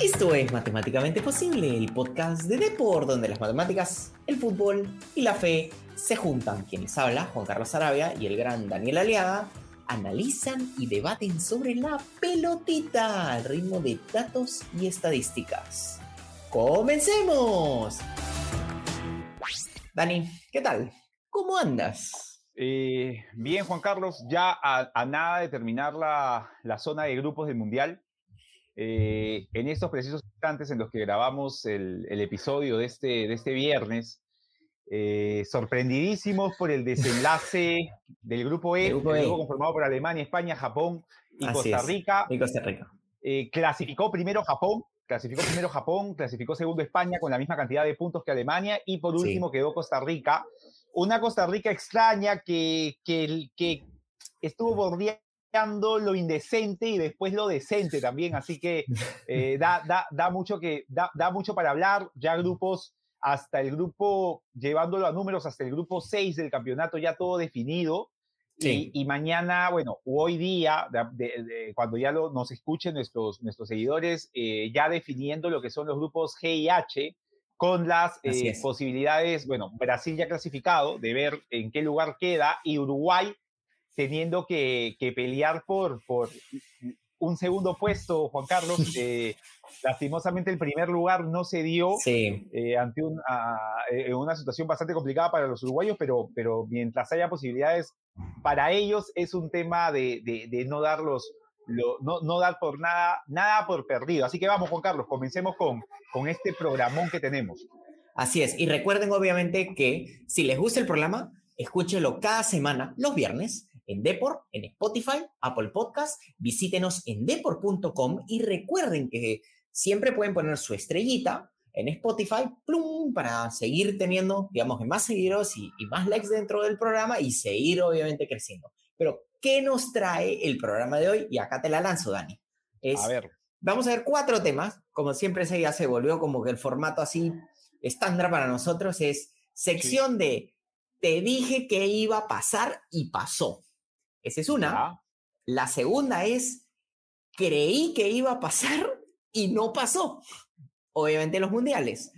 Esto es Matemáticamente Posible, el podcast de Depor, donde las matemáticas, el fútbol y la fe se juntan. Quienes habla, Juan Carlos Arabia y el gran Daniel Aliaga, analizan y debaten sobre la pelotita al ritmo de datos y estadísticas. ¡Comencemos! Dani, ¿qué tal? ¿Cómo andas? Eh, bien, Juan Carlos, ya a, nada de terminar la, la, zona de grupos del Mundial. Eh, en estos precisos instantes en los que grabamos el, el episodio de este, de este viernes, eh, sorprendidísimos por el desenlace del grupo E, grupo, el grupo conformado por Alemania, España, Japón y Costa Rica. Y Costa Rica. clasificó primero Japón, clasificó primero Japón, clasificó segundo España con la misma cantidad de puntos que Alemania y por último quedó Costa Rica. Una Costa Rica extraña que, que, que estuvo bordeando lo indecente y después lo decente también, así que eh, da, da, da, mucho que, da, da, mucho para hablar, ya grupos hasta el grupo, llevándolo a números, hasta el grupo 6 del campeonato ya todo definido, y, mañana, bueno, hoy día, cuando ya lo, nos escuchen nuestros, nuestros seguidores, eh, ya definiendo lo que son los grupos G y H, con las eh, posibilidades, bueno, Brasil ya clasificado, de ver en qué lugar queda, y Uruguay teniendo que, que pelear por, por un segundo puesto, Juan Carlos. Eh, lastimosamente el primer lugar no se dio eh, ante eh, una situación bastante complicada para los uruguayos, pero, pero mientras haya posibilidades para ellos es un tema de, de, no darlos. no, no, dar por nada, nada por perdido. Así que vamos, Juan Carlos, comencemos con, con este programón que tenemos. Así es. Y recuerden, obviamente, que si les gusta el programa, escúchelo cada semana, los viernes, en Depor, en Spotify, Apple Podcast, visítenos en depor.com y recuerden que siempre pueden poner su estrellita en Spotify, plum, para seguir teniendo, digamos, más seguidores y, más likes dentro del programa y seguir obviamente creciendo. Pero, ¿qué nos trae el programa de hoy? Y acá te la lanzo, Dani. a ver. Vamos a ver cuatro temas. Como siempre, se ya se volvió como que el formato así estándar para nosotros es sección de te dije que iba a pasar y pasó. Esa es una. La segunda es, creí que iba a pasar y no pasó. Obviamente los mundiales.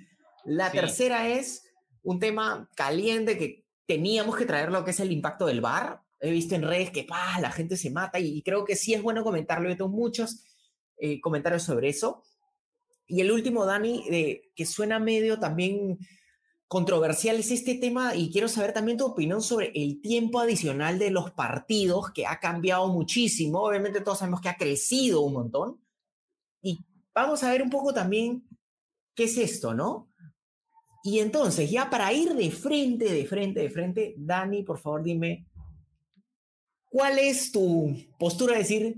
La tercera es un tema caliente que teníamos que traer lo que es el impacto del VAR. He visto en redes que la gente se mata y, creo que sí es bueno comentarlo. Yo tengo muchos eh, comentarios sobre eso. Y el último, Dani, que suena medio también controversial es este tema y quiero saber también tu opinión sobre el tiempo adicional de los partidos que ha cambiado muchísimo. Obviamente todos sabemos que ha crecido un montón. Y vamos a ver un poco también qué es esto, ¿no? Y entonces, ya para ir de frente, de frente, de frente, Dani, por favor dime, ¿cuál es tu postura de decir,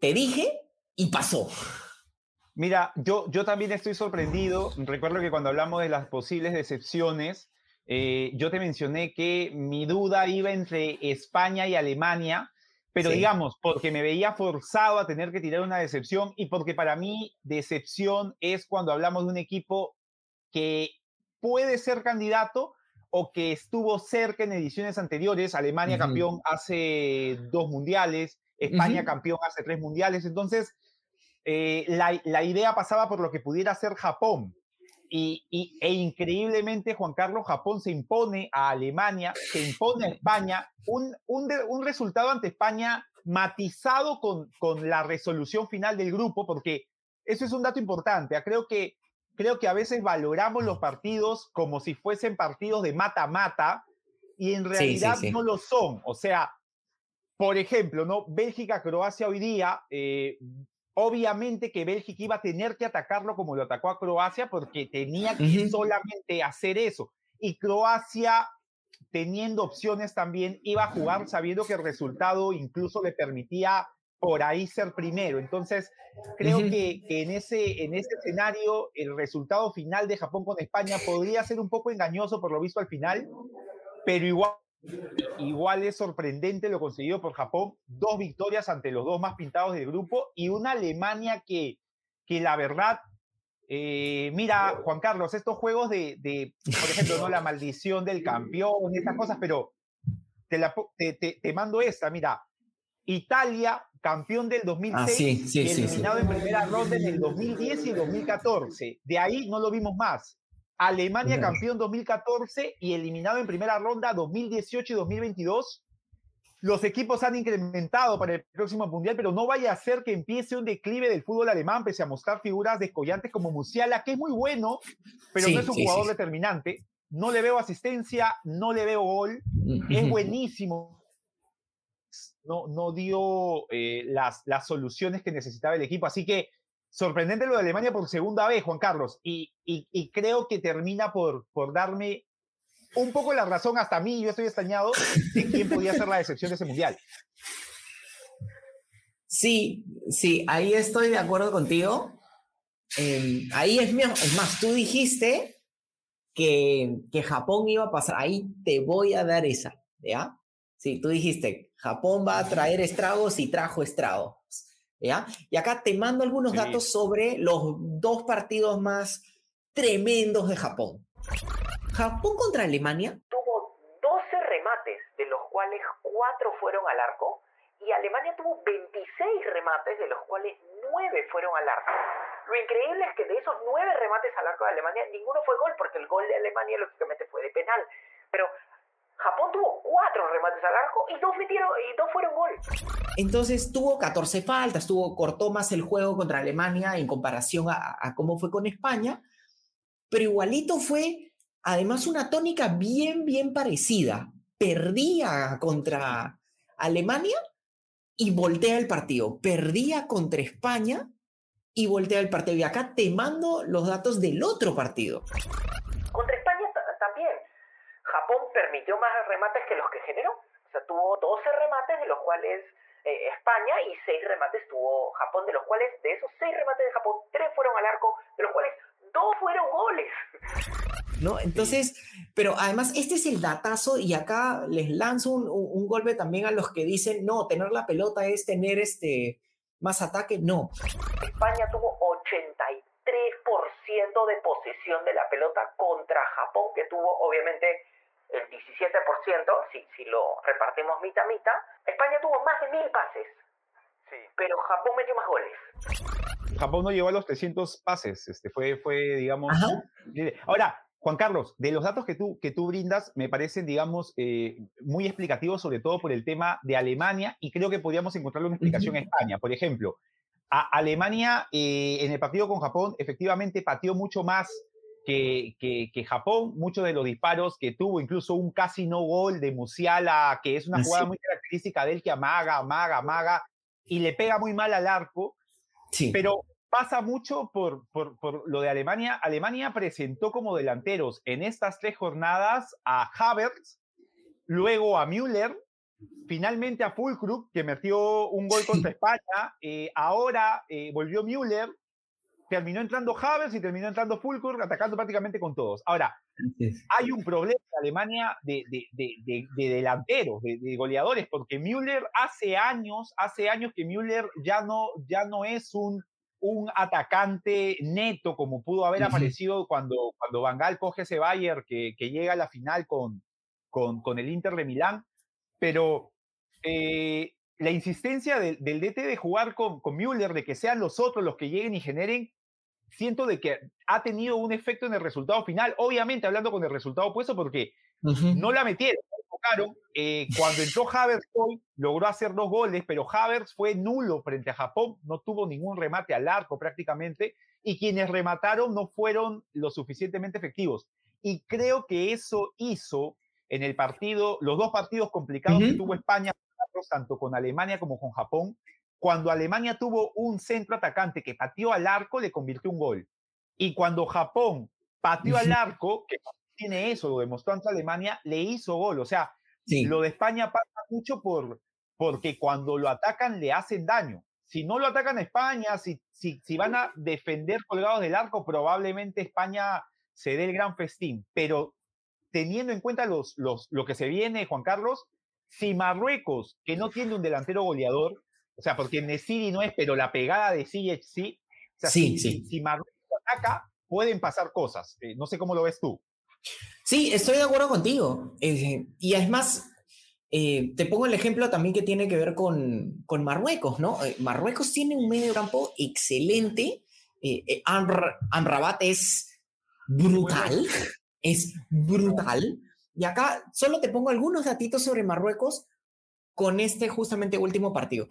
te dije y pasó? Mira, yo, yo también estoy sorprendido. Recuerdo que cuando hablamos de las posibles decepciones, eh, yo te mencioné que mi duda iba entre España y Alemania, pero digamos, porque me veía forzado a tener que tirar una decepción y porque para mí decepción es cuando hablamos de un equipo que puede ser candidato o que estuvo cerca en ediciones anteriores, Alemania campeón hace dos mundiales, España campeón hace tres mundiales, entonces eh, la, idea pasaba por lo que pudiera ser Japón. Y, e increíblemente, Juan Carlos, Japón se impone a Alemania, se impone a España, un, un, resultado ante España matizado con, con, la resolución final del grupo, porque eso es un dato importante. Creo que, creo que a veces valoramos los partidos como si fuesen partidos de mata-mata y en realidad no lo son. O sea, por ejemplo, ¿no? Bélgica-Croacia hoy día, eh, Obviamente que Bélgica iba a tener que atacarlo como lo atacó a Croacia porque tenía que solamente hacer eso. Y Croacia, teniendo opciones también, iba a jugar sabiendo que el resultado incluso le permitía por ahí ser primero. Entonces, creo que, en, ese, en ese escenario el resultado final de Japón con España podría ser un poco engañoso por lo visto al final, pero igual Igual es sorprendente lo conseguido por Japón, dos victorias ante los dos más pintados del grupo y una Alemania que, que la verdad, eh, mira, Juan Carlos, estos juegos de, de, por ejemplo, no la maldición del campeón, estas cosas, pero te, la, te, te, mando esta, mira, Italia, campeón del 2006, ah, eliminado en primera ronda en el 2010 y 2014. De ahí no lo vimos más. Alemania, campeón 2014 y eliminado en primera ronda 2018 y 2022. Los equipos han incrementado para el próximo mundial, pero no vaya a ser que empiece un declive del fútbol alemán, pese a mostrar figuras descollantes como Musiala, que es muy bueno, pero no es un jugador determinante. No le veo asistencia, no le veo gol. Es buenísimo, no, no dio eh, las, las soluciones que necesitaba el equipo. Así que sorprendente lo de Alemania por segunda vez, Juan Carlos, y, y, creo que termina por, por darme un poco la razón hasta mí, yo estoy extrañado de quién podía ser la decepción de ese mundial. Sí, sí, ahí estoy de acuerdo contigo. Em, ahí es, es más, tú dijiste que, que Japón iba a pasar, ahí te voy a dar esa, ¿ya? Sí, tú dijiste, Japón va a traer estragos y trajo estragos. ¿Ya? Y acá te mando algunos datos sobre los dos partidos más tremendos de Japón. Japón contra Alemania tuvo 12 remates, de los cuales 4 fueron al arco, y Alemania tuvo 26 remates, de los cuales 9 fueron al arco. Lo increíble es que de esos 9 remates al arco de Alemania, ninguno fue gol, porque el gol de Alemania lógicamente fue de penal. Pero Japón tuvo cuatro remates al arco y dos metieron y dos fueron gol. Entonces tuvo 14 faltas, tuvo, cortó más el juego contra Alemania en comparación a, a cómo fue con España, pero igualito fue además una tónica bien, bien parecida. Perdía contra Alemania y voltea el partido. Perdía contra España y voltea el partido. Y acá te mando los datos del otro partido. Japón permitió más remates que los que generó. O sea, tuvo 12 remates, de los cuales eh, España, y 6 remates tuvo Japón, de los cuales, de esos 6 remates de Japón, 3 fueron al arco, de los cuales 2 fueron goles. ¿No? Entonces, pero además este es el datazo y acá les lanzo un, un, golpe también a los que dicen, no, tener la pelota es tener este más ataque, no. España tuvo 83% de posesión de la pelota contra Japón, que tuvo obviamente el 17%, si, si lo repartimos mitad a mitad, España tuvo más de mil pases. Sí. Pero Japón metió más goles. Japón no llegó a los 300 pases, este fue, fue digamos... Ahora, Juan Carlos, de los datos que tú, que tú brindas me parecen, digamos, eh, muy explicativos, sobre todo por el tema de Alemania, y creo que podríamos encontrarle una explicación en España. Por ejemplo, a Alemania eh, en el partido con Japón efectivamente pateó mucho más que, Japón, muchos de los disparos que tuvo, incluso un casi no gol de Musiala, que es una jugada muy característica de él que amaga, amaga, amaga, y le pega muy mal al arco. Sí. Pero pasa mucho por, por, por, lo de Alemania. Alemania presentó como delanteros en estas tres jornadas a Havertz, luego a Müller, finalmente a Fulkrug, que metió un gol contra España, eh, ahora eh, volvió Müller, terminó entrando Havers y terminó entrando Fulkur, atacando prácticamente con todos. Ahora, hay un problema en Alemania de, delanteros, de, goleadores, porque Müller hace años, hace años que Müller ya no, ya no es un, un atacante neto como pudo haber aparecido cuando, cuando Van Gaal coge ese Bayern que, que llega a la final con, con, con el Inter de Milán, pero eh, la insistencia del, del DT de jugar con, con Müller, de que sean los otros los que lleguen y generen, siento de que ha tenido un efecto en el resultado final. Obviamente hablando con el resultado opuesto porque no la metieron. Eh, cuando entró Havertz hoy, logró hacer dos goles, pero Havertz fue nulo frente a Japón, no tuvo ningún remate al arco prácticamente, y quienes remataron no fueron lo suficientemente efectivos. Y creo que eso hizo en el partido, los dos partidos complicados que tuvo España, tanto con Alemania como con Japón, cuando Alemania tuvo un centro atacante que pateó al arco, le convirtió un gol. Y cuando Japón pateó al arco, que tiene eso, lo demostró ante Alemania, le hizo gol. O sea, lo de España pasa mucho por, porque cuando lo atacan le hacen daño. Si no lo atacan a España, si, si, si van a defender colgados del arco, probablemente España se dé el gran festín. Pero teniendo en cuenta los, los, lo que se viene, Juan Carlos, si Marruecos, que no tiene un delantero goleador, o sea, porque Nesiri no es, pero la pegada de Ziyech sí. O sea, sí, si, sí. Si, Marruecos ataca, pueden pasar cosas. Eh, no sé cómo lo ves tú. Sí, estoy de acuerdo contigo. Eh, y es más, eh, te pongo el ejemplo también que tiene que ver con, con Marruecos, ¿no? Eh, Marruecos tiene un medio campo excelente. Eh, Amrabat es brutal, es brutal. Y acá solo te pongo algunos datitos sobre Marruecos con este justamente último partido.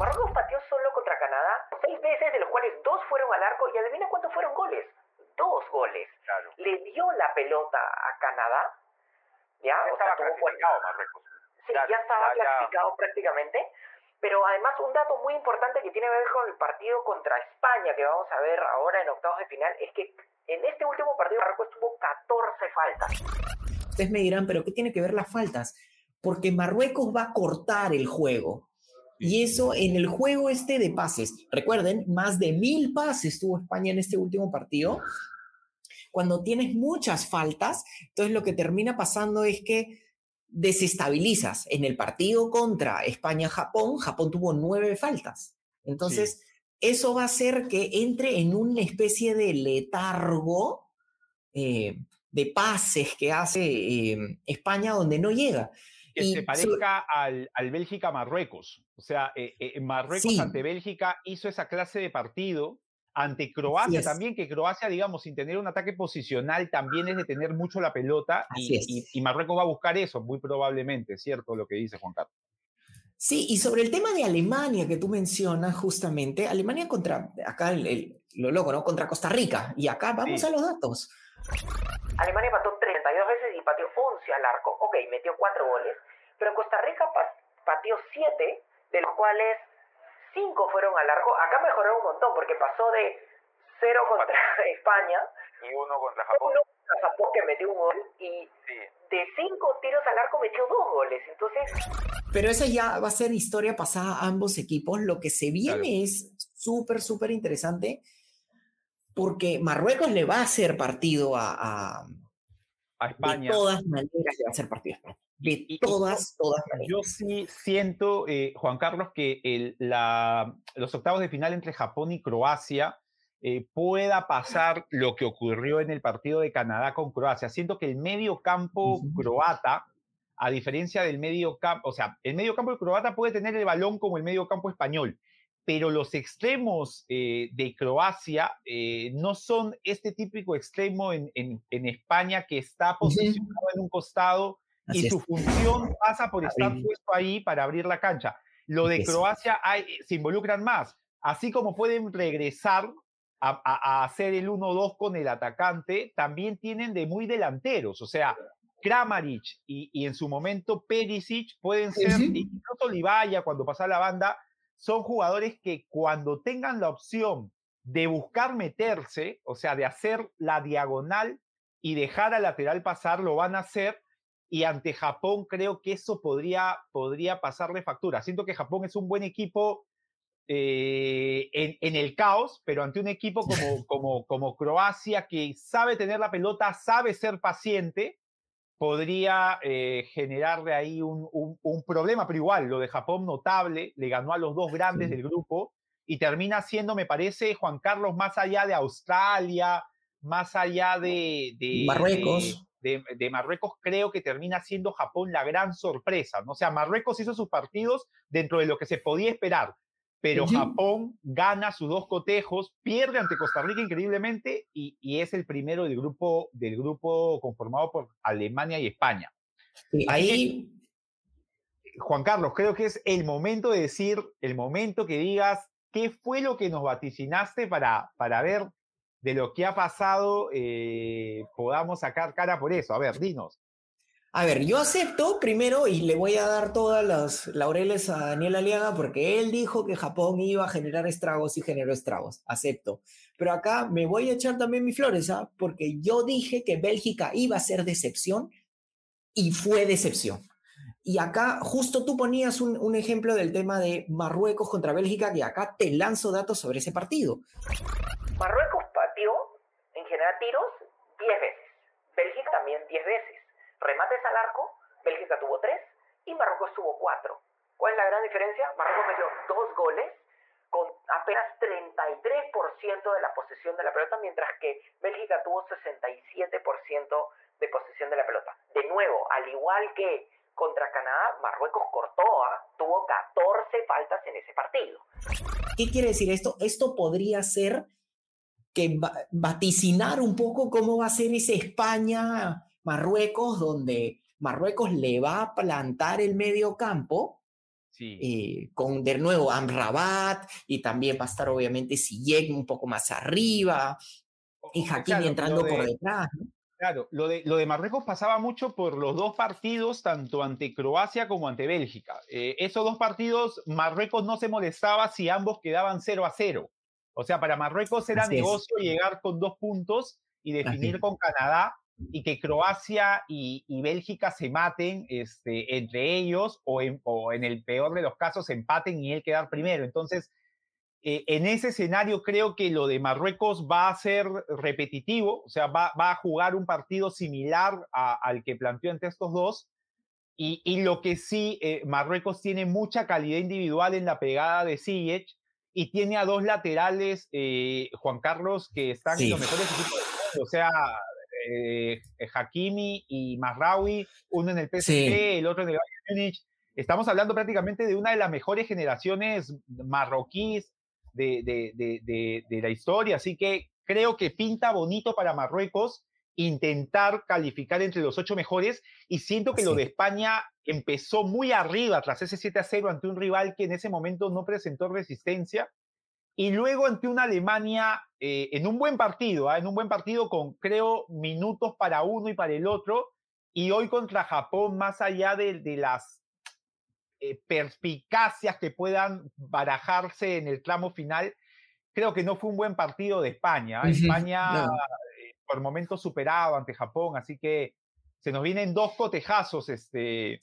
Marruecos pateó solo contra Canadá seis veces, de los cuales dos fueron al arco. Y adivina cuántos fueron goles. Dos goles. Le dio la pelota a Canadá. Ya, o sea, tuvo Marruecos. Sí, ya estaba clasificado prácticamente. Pero además un dato muy importante que tiene que ver con el partido contra España que vamos a ver ahora en octavos de final es que en este último partido Marruecos tuvo 14 faltas. Ustedes me dirán, pero ¿qué tiene que ver las faltas? Porque Marruecos va a cortar el juego. Y eso en el juego este de pases. Recuerden, más de mil pases tuvo España en este último partido. Cuando tienes muchas faltas, entonces lo que termina pasando es que desestabilizas. En el partido contra España-Japón, Japón tuvo nueve faltas. Entonces, eso va a hacer que entre en una especie de letargo eh, de pases que hace eh, España donde no llega. Que se parezca al, al Bélgica-Marruecos. O sea, eh, Marruecos ante Bélgica hizo esa clase de partido ante Croacia también, que Croacia, digamos, sin tener un ataque posicional, también es de tener mucho la pelota y, y, Marruecos va a buscar eso, muy probablemente, ¿cierto? Lo que dice Juan Carlos. Sí, y sobre el tema de Alemania que tú mencionas justamente, Alemania contra, acá el, lo loco, ¿no? Contra Costa Rica. Y acá vamos a los datos. Alemania pató 32 veces y pateó 11 al arco. Ok, metió 4 goles, pero Costa Rica pateó 7, de los cuales cinco fueron al arco. Acá mejoró un montón porque pasó de cero contra España y uno contra Japón. Uno contra Japón que metió un gol y de cinco tiros al arco metió dos goles. Entonces. Pero eso ya va a ser historia pasada a ambos equipos. Lo que se viene es súper, súper interesante porque Marruecos le va a hacer partido a, a, España. De todas maneras le va a hacer partido a España. De todas, todas maneras. Yo sí siento, eh, Juan Carlos, que el, la, los octavos de final entre Japón y Croacia eh, pueda pasar lo que ocurrió en el partido de Canadá con Croacia. Siento que el medio campo croata, a diferencia del medio campo, o sea, el medio campo croata puede tener el balón como el medio campo español, pero los extremos eh, de Croacia no son este típico extremo en, en, en España que está posicionado en un costado y su función pasa por estar puesto ahí para abrir la cancha. Lo de Croacia hay, se involucran más. Así como pueden regresar a, hacer el 1-2 con el atacante, también tienen de muy delanteros. O sea, Kramaric y, en su momento Perisic pueden ser, incluso Livaya cuando pasa la banda, son jugadores que cuando tengan la opción de buscar meterse, o sea, de hacer la diagonal y dejar al lateral pasar, lo van a hacer y ante Japón creo que eso podría, podría pasarle factura. Siento que Japón es un buen equipo eh, en, el caos, pero ante un equipo como, como, como Croacia que sabe tener la pelota, sabe ser paciente, podría eh, generarle ahí un, un, problema, pero igual, lo de Japón notable, le ganó a los dos grandes del grupo y termina siendo, me parece, Juan Carlos, más allá de Australia, más allá de, de Marruecos de, Marruecos, creo que termina siendo Japón la gran sorpresa. ¿no? O sea, Marruecos hizo sus partidos dentro de lo que se podía esperar, pero Japón gana sus dos cotejos, pierde ante Costa Rica increíblemente y, es el primero del grupo, del grupo conformado por Alemania y España. ahí. Juan Carlos, creo que es el momento de decir, el momento que digas qué fue lo que nos vaticinaste para, para ver de lo que ha pasado eh, podamos sacar cara por eso. A ver, dinos. A ver, yo acepto primero y le voy a dar todas las laureles a Daniel Aliaga porque él dijo que Japón iba a generar estragos y generó estragos. Acepto. Pero acá me voy a echar también mi flores, ¿ah? porque yo dije que Bélgica iba a ser decepción y fue decepción. Y acá justo tú ponías un, un ejemplo del tema de Marruecos contra Bélgica y acá te lanzo datos sobre ese partido. Marruecos en general tiros 10 veces. Bélgica también 10 veces. Remates al arco, Bélgica tuvo 3 y Marruecos tuvo 4. ¿Cuál es la gran diferencia? Marruecos metió 2 goles con apenas 33% de la posesión de la pelota, mientras que Bélgica tuvo 67% de posesión de la pelota. De nuevo, al igual que contra Canadá, Marruecos cortó, tuvo 14 faltas en ese partido. ¿Qué quiere decir esto? Esto podría ser que vaticinar un poco cómo va a ser ese España-Marruecos, donde Marruecos le va a plantar el medio campo. Sí. Eh, con de nuevo Amrabat y también va a estar obviamente Sillek un poco más arriba y Hakimi entrando por detrás. Claro, lo de, lo de Marruecos pasaba mucho por los dos partidos, tanto ante Croacia como ante Bélgica. Eh, esos dos partidos, Marruecos no se molestaba si ambos quedaban 0 a 0. O sea, para Marruecos era negocio llegar con dos puntos y definir con Canadá y que Croacia y, Bélgica se maten este, entre ellos o en, o en, el peor de los casos empaten y él quedar primero. Entonces, eh, en ese escenario creo que lo de Marruecos va a ser repetitivo, o sea, va, a jugar un partido similar al que planteó entre estos dos. Y, lo que sí, eh, Marruecos tiene mucha calidad individual en la pegada de Ziyech y tiene a dos laterales, eh, Juan Carlos, que están en los mejores equipos. O sea, Hakimi y Marraoui, uno en el PSG, el otro en el Bayern Múnich. Estamos hablando prácticamente de una de las mejores generaciones marroquíes de, la historia. Así que creo que pinta bonito para Marruecos intentar calificar entre los ocho mejores y siento que lo de España empezó muy arriba tras ese 7 a 0 ante un rival que en ese momento no presentó resistencia y luego ante una Alemania eh, en un buen partido, ¿ah? en un buen partido con creo minutos para uno y para el otro y hoy contra Japón más allá de las eh, perspicacias que puedan barajarse en el tramo final, creo que no fue un buen partido de España. España eh, por momentos superado ante Japón, así que se nos vienen dos cotejazos, este,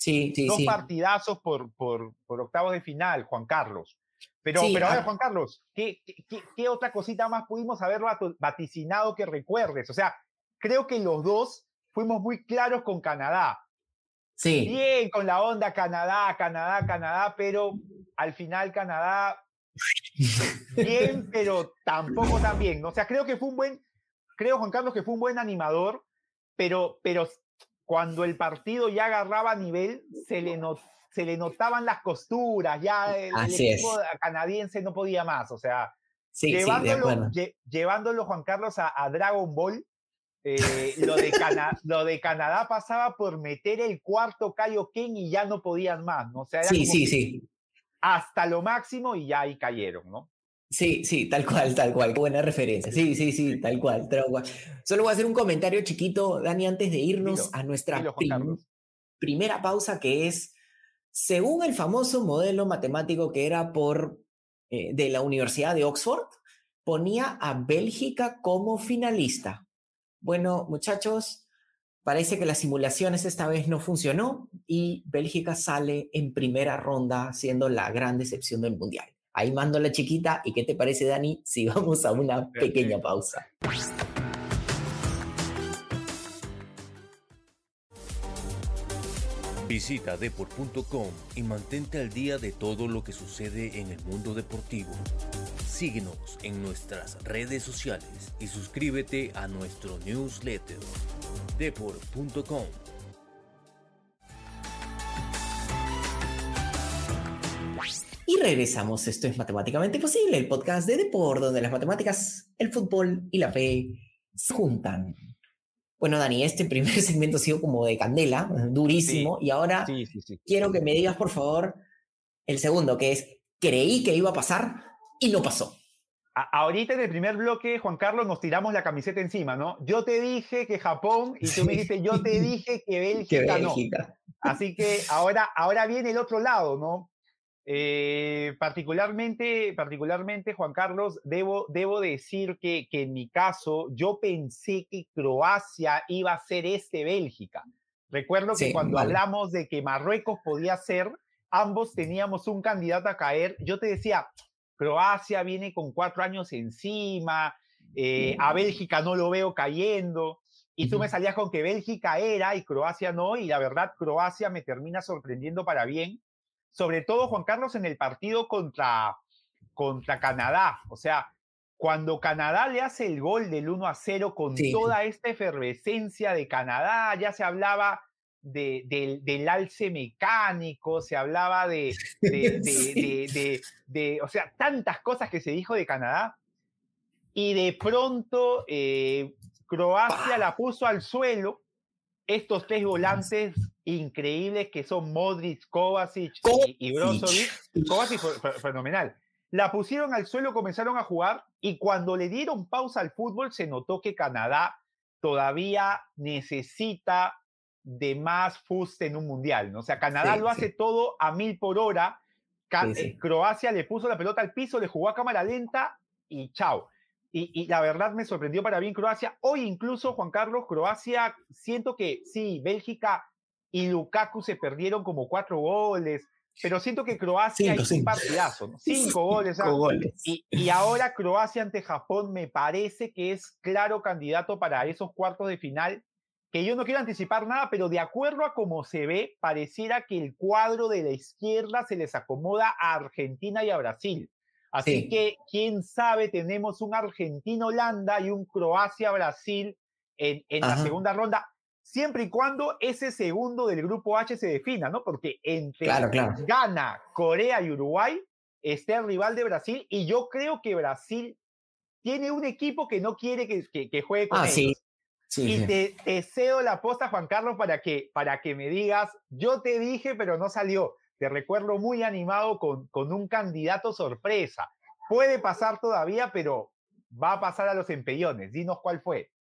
dos partidazos por, por, por, octavos de final, Juan Carlos. Pero, pero a ver, Juan Carlos, ¿qué, qué, qué otra cosita más pudimos haber vaticinado que recuerdes? O sea, creo que los dos fuimos muy claros con Canadá. Bien con la onda Canadá, Canadá, Canadá, pero al final Canadá bien, pero tampoco tan bien. O sea, creo que fue un buen, creo Juan Carlos que fue un buen animador, pero, pero cuando el partido ya agarraba nivel, se le, se le notaban las costuras, ya el, equipo canadiense no podía más, o sea, llevándolo, llevándolo Juan Carlos a Dragon Ball, eh, lo, de lo de Canadá pasaba por meter el cuarto Kaioken y ya no podían más, ¿no? O sea, sí, sí, sí. Hasta lo máximo y ya ahí cayeron, ¿no? Sí, sí, tal cual, tal cual. Buena referencia. Sí, sí, sí, tal cual, tal cual. Solo voy a hacer un comentario chiquito, Dani, antes de irnos a nuestra primera pausa, que es, según el famoso modelo matemático que era por eh, de la Universidad de Oxford, ponía a Bélgica como finalista. Bueno, muchachos, parece que las simulaciones esta vez no funcionó y Bélgica sale en primera ronda siendo la gran decepción del Mundial. Ahí mando la chiquita y ¿qué te parece, Dani? Si vamos a una pequeña pausa. Visita deport.com y mantente al día de todo lo que sucede en el mundo deportivo. Síguenos en nuestras redes sociales y suscríbete a nuestro newsletter deport.com. Y regresamos, esto es Matemáticamente Posible, el podcast de Deport, donde las matemáticas, el fútbol y la fe se juntan. Bueno, Dani, este primer segmento ha sido como de candela, durísimo, y ahora quiero que me digas, por favor, el segundo, que es, creí que iba a pasar y no pasó. ahorita en el primer bloque, Juan Carlos, nos tiramos la camiseta encima, ¿no? Yo te dije que Japón y tú me dijiste, yo te dije que Bélgica, no. Así que ahora, ahora viene el otro lado, ¿no? Eh, particularmente, particularmente, Juan Carlos, debo, debo decir que, que, en mi caso, yo pensé que Croacia iba a ser este Bélgica. Recuerdo que cuando hablamos de que Marruecos podía ser, ambos teníamos un candidato a caer. Yo te decía, Croacia viene con cuatro años encima, eh, a Bélgica no lo veo cayendo. Y tú me salías con que Bélgica era y Croacia no, y la verdad Croacia me termina sorprendiendo para bien sobre todo Juan Carlos en el partido contra, contra Canadá. O sea, cuando Canadá le hace el gol del 1 a 0 con toda esta efervescencia de Canadá, ya se hablaba del, alce mecánico, se hablaba de, de, o sea, tantas cosas que se dijo de Canadá. Y de pronto eh, Croacia la puso al suelo. Estos tres volantes increíbles que son Modric, Kovacic y, Brozovic. Kovacic fenomenal. La pusieron al suelo, comenzaron a jugar y cuando le dieron pausa al fútbol se notó que Canadá todavía necesita de más fuste en un mundial, ¿no? O sea, Canadá lo hace todo a mil por hora. Eh, Croacia le puso la pelota al piso, le jugó a cámara lenta y chao. Y, la verdad me sorprendió para bien Croacia. Hoy incluso, Juan Carlos, Croacia, siento que sí, Bélgica y Lukaku se perdieron como cuatro goles, pero siento que Croacia hizo un partidazo, ¿no? cinco goles. Cinco goles. Y, y, ahora Croacia ante Japón me parece que es claro candidato para esos cuartos de final que yo no quiero anticipar nada, pero de acuerdo a cómo se ve, pareciera que el cuadro de la izquierda se les acomoda a Argentina y a Brasil. Así que, quién sabe, tenemos un Argentina-Holanda y un Croacia-Brasil en, en la segunda ronda, siempre y cuando ese segundo del grupo H se defina, ¿no? Porque entre Ghana, Corea y Uruguay está el rival de Brasil y yo creo que Brasil tiene un equipo que no quiere que, que, juegue con ah, ellos y Te, cedo la posta, Juan Carlos, para que, para que me digas, yo te dije, pero no salió. Te recuerdo muy animado con, con un candidato sorpresa. Puede pasar todavía, pero va a pasar a los empellones. Dinos cuál fue.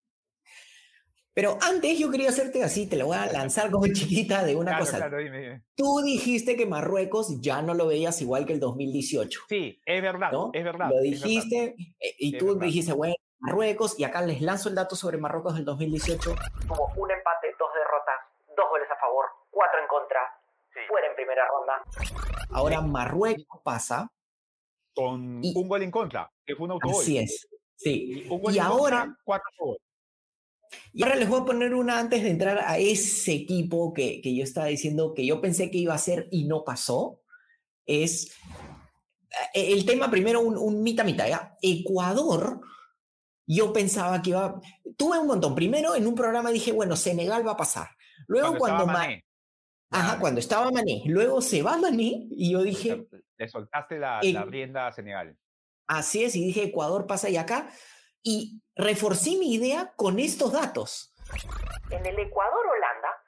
Pero antes yo quería hacerte así, te lo voy a lanzar como chiquita de una cosa. Claro, dime, Tú dijiste que Marruecos ya no lo veías igual que el 2018. Sí, es verdad, es verdad. Lo dijiste eh, y tú dijiste, bueno, Marruecos, y acá les lanzo el dato sobre Marruecos del 2018. Tuvo un empate, dos derrotas, dos goles a favor, cuatro en contra, fuera en primera ronda. Ahora Marruecos pasa. Con un gol en contra, que fue un autogol. Así es, sí. Y, ahora... cuatro goles. Y ahora les voy a poner una antes de entrar a ese equipo que, que yo estaba diciendo que yo pensé que iba a ser y no pasó. Es eh, el tema primero, un, un mitad mitad. ¿ya? Ecuador yo pensaba que iba, tuve un montón. Primero en un programa dije, bueno, Senegal va a pasar. Luego cuando, Mané. Ajá, cuando estaba Mané. Luego se va Mané y yo dije... Le soltaste la, la rienda a Senegal. Así es, y dije, Ecuador pasa y acá. Y reforcé mi idea con estos datos. En el Ecuador-Holanda,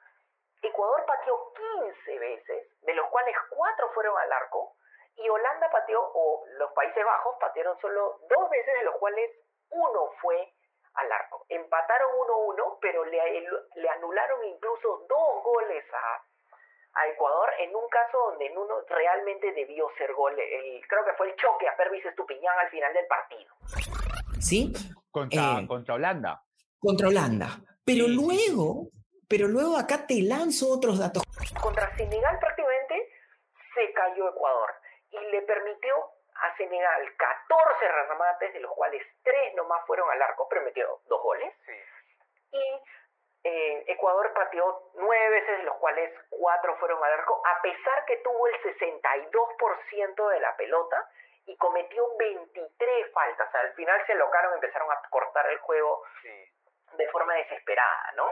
Ecuador pateó 15 veces, de los cuales 4 fueron al arco, y Holanda pateó, o los Países Bajos patearon solo dos veces, de los cuales uno fue al arco. Empataron 1-1, pero le, anularon incluso dos goles a, Ecuador en un caso donde en uno realmente debió ser gol. Creo que fue el choque a Pervis Estupiñán al final del partido. ¿Sí? Contra, eh, contra Holanda. Contra Holanda. Pero luego, pero luego acá te lanzo otros datos. Contra Senegal prácticamente se cayó Ecuador y le permitió a Senegal 14 remates, de los cuales 3 nomás fueron al arco, pero metió dos goles. Y eh, Ecuador pateó 9 veces, de los cuales 4 fueron al arco, a pesar que tuvo el 62% de la pelota y cometió 23 faltas. O sea, al final se locaron, empezaron a cortar el juego de forma desesperada, ¿no?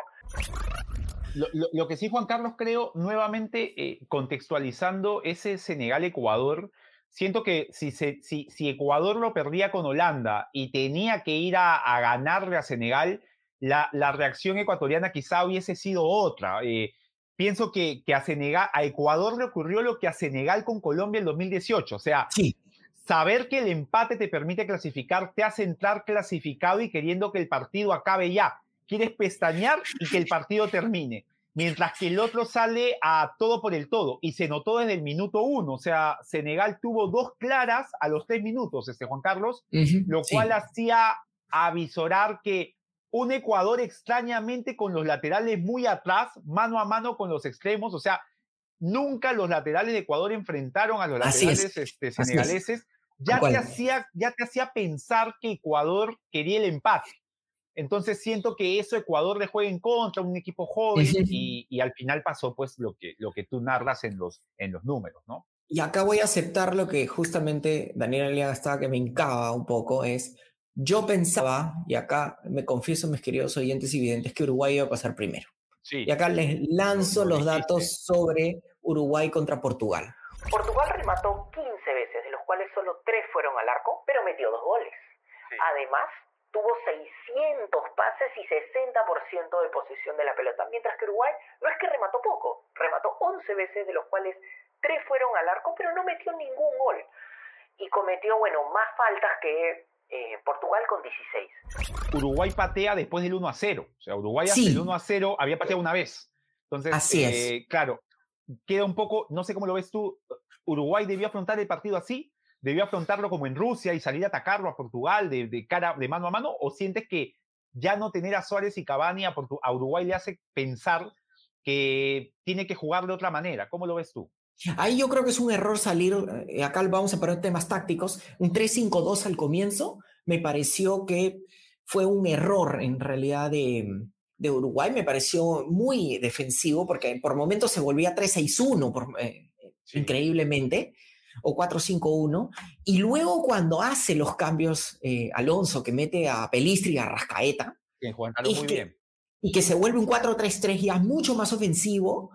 Lo, que sí, Juan Carlos, creo, nuevamente eh, contextualizando ese Senegal-Ecuador, siento que si, si, Ecuador lo perdía con Holanda y tenía que ir a, ganarle a Senegal, la, reacción ecuatoriana quizá hubiese sido otra. Eh, pienso que, a, Senegal, a Ecuador le ocurrió lo que a Senegal con Colombia en 2018. O sea, saber que el empate te permite clasificar te hace entrar clasificado y queriendo que el partido acabe ya. Quieres pestañear y que el partido termine. Mientras que el otro sale a todo por el todo. Y se notó desde el minuto uno, o sea, Senegal tuvo dos claras a los tres minutos, este Juan Carlos, lo cual hacía avisorar que un Ecuador extrañamente con los laterales muy atrás, mano a mano con los extremos, o sea, nunca los laterales de Ecuador enfrentaron a los laterales este, senegaleses, ya te, hacía, ya te hacía pensar que Ecuador quería el empate. Entonces siento que eso Ecuador le juega en contra, un equipo joven, y, al final pasó pues lo que, lo que tú narras en los, en los números, ¿no? Y acá voy a aceptar lo que justamente Daniel Aliaga estaba que me encaba un poco, es yo pensaba, y acá me confieso mis queridos oyentes y videntes, que Uruguay iba a pasar primero. Y acá les lanzo los datos sobre Uruguay contra Portugal. Portugal remató 15 veces, de los cuales solo 3 fueron al arco, pero metió dos goles. Además, tuvo 600 pases y 60% de posición de la pelota, mientras que Uruguay no es que remató poco, remató 11 veces, de los cuales 3 fueron al arco, pero no metió ningún gol. Y cometió, bueno, más faltas que eh, Portugal con 16. Uruguay patea después del 1 a 0. O sea, Uruguay hasta el 1 a 0 había pateado una vez. Entonces, Así es. Eh, claro, queda un poco, no sé cómo lo ves tú, Uruguay debió afrontar el partido así, debió afrontarlo como en Rusia y salir a atacarlo a Portugal de, cara, de mano a mano, o sientes que ya no tener a Suárez y Cavani a, a Uruguay le hace pensar que tiene que jugar de otra manera? ¿Cómo lo ves tú? Ahí yo creo que es un error salir, eh, acá vamos a poner temas tácticos, un 3-5-2 al comienzo, me pareció que fue un error en realidad de, de Uruguay, me pareció muy defensivo porque por momentos se volvía 3-6-1 eh, increíblemente, o 4-5-1, y luego cuando hace los cambios eh, Alonso, que mete a Pelistri y a Rascaeta, muy bien. y que se vuelve un 4-3-3 ya mucho más ofensivo,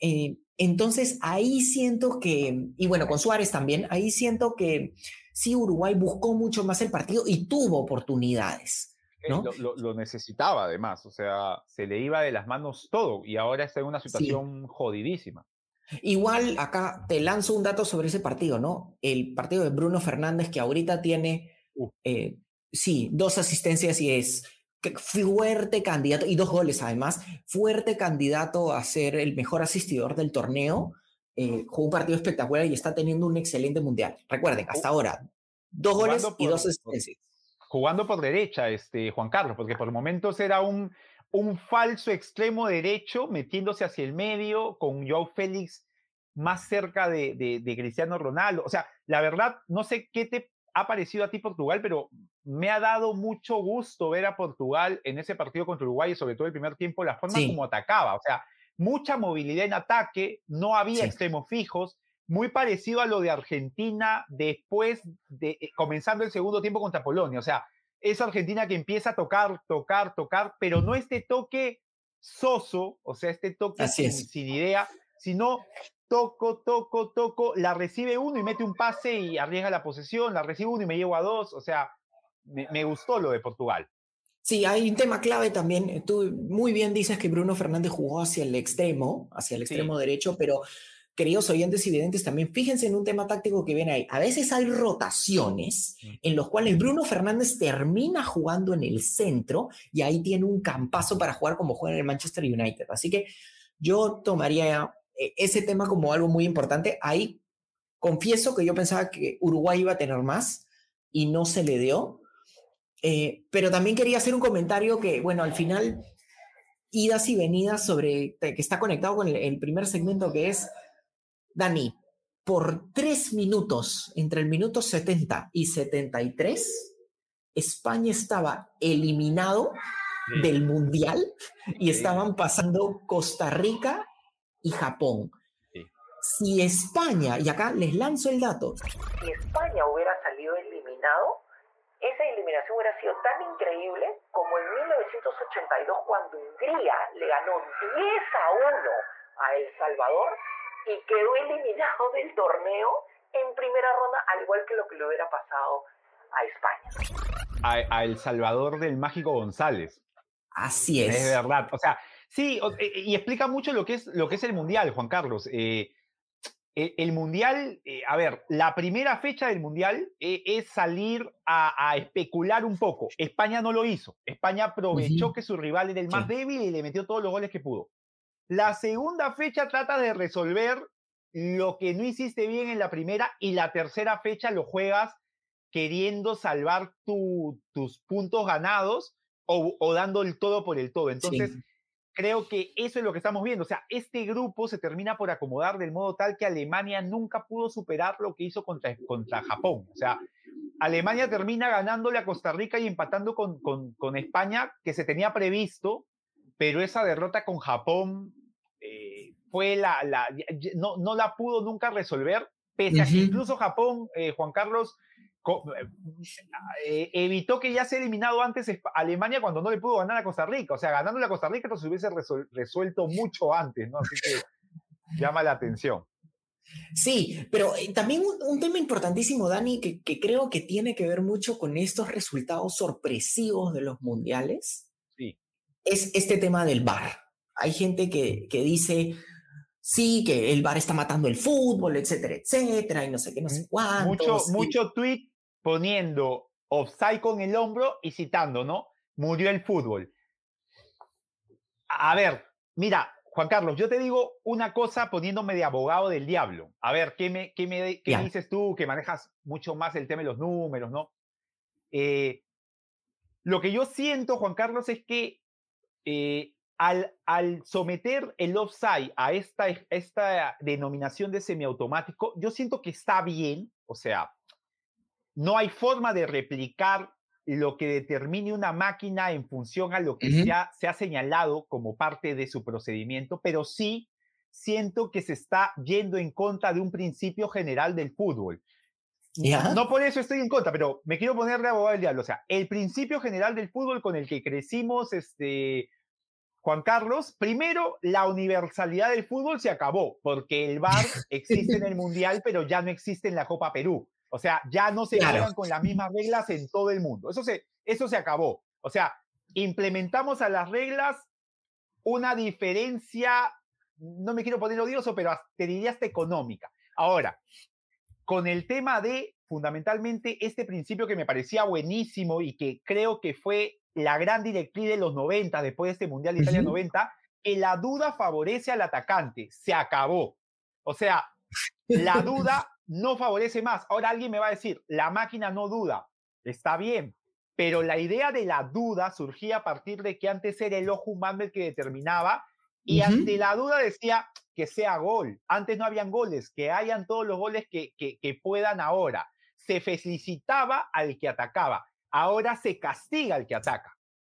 eh, entonces ahí siento que, y bueno, con Suárez también, ahí siento que sí, Uruguay buscó mucho más el partido y tuvo oportunidades. ¿no? Lo, necesitaba además, o sea, se le iba de las manos todo y ahora está en una situación jodidísima. Igual acá te lanzo un dato sobre ese partido, ¿no? El partido de Bruno Fernández que ahorita tiene, eh, sí, dos asistencias y es fuerte candidato, y dos goles además, fuerte candidato a ser el mejor asistidor del torneo. Eh, jugó un partido espectacular y está teniendo un excelente mundial. Recuerden, hasta ahora, dos goles y dos asistencias. Jugando por derecha, este, Juan Carlos, porque por momentos era un, un falso extremo derecho metiéndose hacia el medio con Joe Félix más cerca de, de, Cristiano Ronaldo. O sea, la verdad, no sé qué te ha parecido a ti Portugal, pero me ha dado mucho gusto ver a Portugal en ese partido contra Uruguay, sobre todo el primer tiempo, la forma como atacaba. O sea, mucha movilidad en ataque, no había extremos fijos, muy parecido a lo de Argentina después de eh, comenzando el segundo tiempo contra Polonia. O sea, es Argentina que empieza a tocar, tocar, tocar, pero no este toque soso, o sea, este toque sin, sin, idea, sino toco, toco, toco, la recibe uno y mete un pase y arriesga la posesión, la recibe uno y me llevo a dos, o sea, me, gustó lo de Portugal. Sí, hay un tema clave también. Tú muy bien dices que Bruno Fernández jugó hacia el extremo, hacia el extremo derecho, pero queridos oyentes y videntes, también fíjense en un tema táctico que viene ahí. A veces hay rotaciones en los cuales Bruno Fernández termina jugando en el centro y ahí tiene un campazo para jugar como juega en el Manchester United. Así que yo tomaría eh, ese tema como algo muy importante. Ahí confieso que yo pensaba que Uruguay iba a tener más y no se le dio. Eh, pero también quería hacer un comentario que, bueno, al final, idas y venidas sobre, que está conectado con el, primer segmento que es, Dani, por tres minutos, entre el minuto 70 y 73, España estaba eliminado del Mundial y estaban pasando Costa Rica y Japón. Si España, y acá les lanzo el dato. Si España hubiera salido eliminado, esa eliminación hubiera sido tan increíble como en 1982 cuando Hungría le ganó 10 a 1 a El Salvador y quedó eliminado del torneo en primera ronda, al igual que lo que le hubiera pasado a España. A, El Salvador del Mágico González. Así es. Es verdad. O sea, Sí, eh, y explica mucho lo que es, lo que es el Mundial, Juan Carlos. Eh, e, el Mundial, eh, a ver, la primera fecha del Mundial es salir a, especular un poco. España no lo hizo. España aprovechó que su rival era el más débil y le metió todos los goles que pudo. La segunda fecha trata de resolver lo que no hiciste bien en la primera y la tercera fecha lo juegas queriendo salvar tus puntos ganados o, dando el todo por el todo. Entonces, creo que eso es lo que estamos viendo. O sea, este grupo se termina por acomodar del modo tal que Alemania nunca pudo superar lo que hizo contra, contra Japón. O sea, Alemania termina ganándole a Costa Rica y empatando con, con, España, que se tenía previsto, pero esa derrota con Japón eh, fue la, no, no la pudo nunca resolver, pese a que incluso Japón, eh, Juan Carlos, eh, evitó que ya se eliminado antes Alemania cuando no le pudo ganar a Costa Rica. O sea, ganando a Costa Rica, esto se hubiese resuelto mucho antes, ¿no? Así que llama la atención. Sí, pero también un, tema importantísimo, Dani, que, que, creo que tiene que ver mucho con estos resultados sorpresivos de los mundiales. Es este tema del VAR. Hay gente que, que dice, sí, que el VAR está matando el fútbol, etcétera, etcétera, y no sé qué, no sé cuánto. Mucho, mucho tweet poniendo offside con el hombro y citando, ¿no? Murió el fútbol. A ver, mira, Juan Carlos, yo te digo una cosa poniéndome de abogado del diablo. A ver, ¿qué me, qué me, qué dices tú que manejas mucho más el tema de los números, ¿no? Eh, lo que yo siento, Juan Carlos, es que eh, al, al, someter el offside a esta, esta denominación de semiautomático, yo siento que está bien, o sea, no hay forma de replicar lo que determine una máquina en función a lo que se, ha, se, ha, señalado como parte de su procedimiento, pero sí siento que se está yendo en contra de un principio general del fútbol. No por eso estoy en contra, pero me quiero poner de abogado del diablo. O sea, el principio general del fútbol con el que crecimos, este, Juan Carlos, primero, la universalidad del fútbol se acabó, porque el VAR existe en el Mundial, pero ya no existe en la Copa Perú. O sea, ya no se juegan con las mismas reglas en todo el mundo. Eso se, eso se acabó. O sea, implementamos a las reglas una diferencia, no me quiero poner odioso, pero te diría hasta económica. Ahora, con el tema de fundamentalmente este principio que me parecía buenísimo y que creo que fue la gran directriz de los 90, después de este Mundial de Italia 90, que la duda favorece al atacante. Se acabó. O sea, la duda no favorece más. Ahora alguien me va a decir, la máquina no duda. Está bien, pero la idea de la duda surgía a partir de que antes era el ojo humano el que determinaba y ante la duda decía que sea gol. Antes no habían goles, que hayan todos los goles que, que, que puedan ahora. Se felicitaba al que atacaba. Ahora se castiga al que ataca.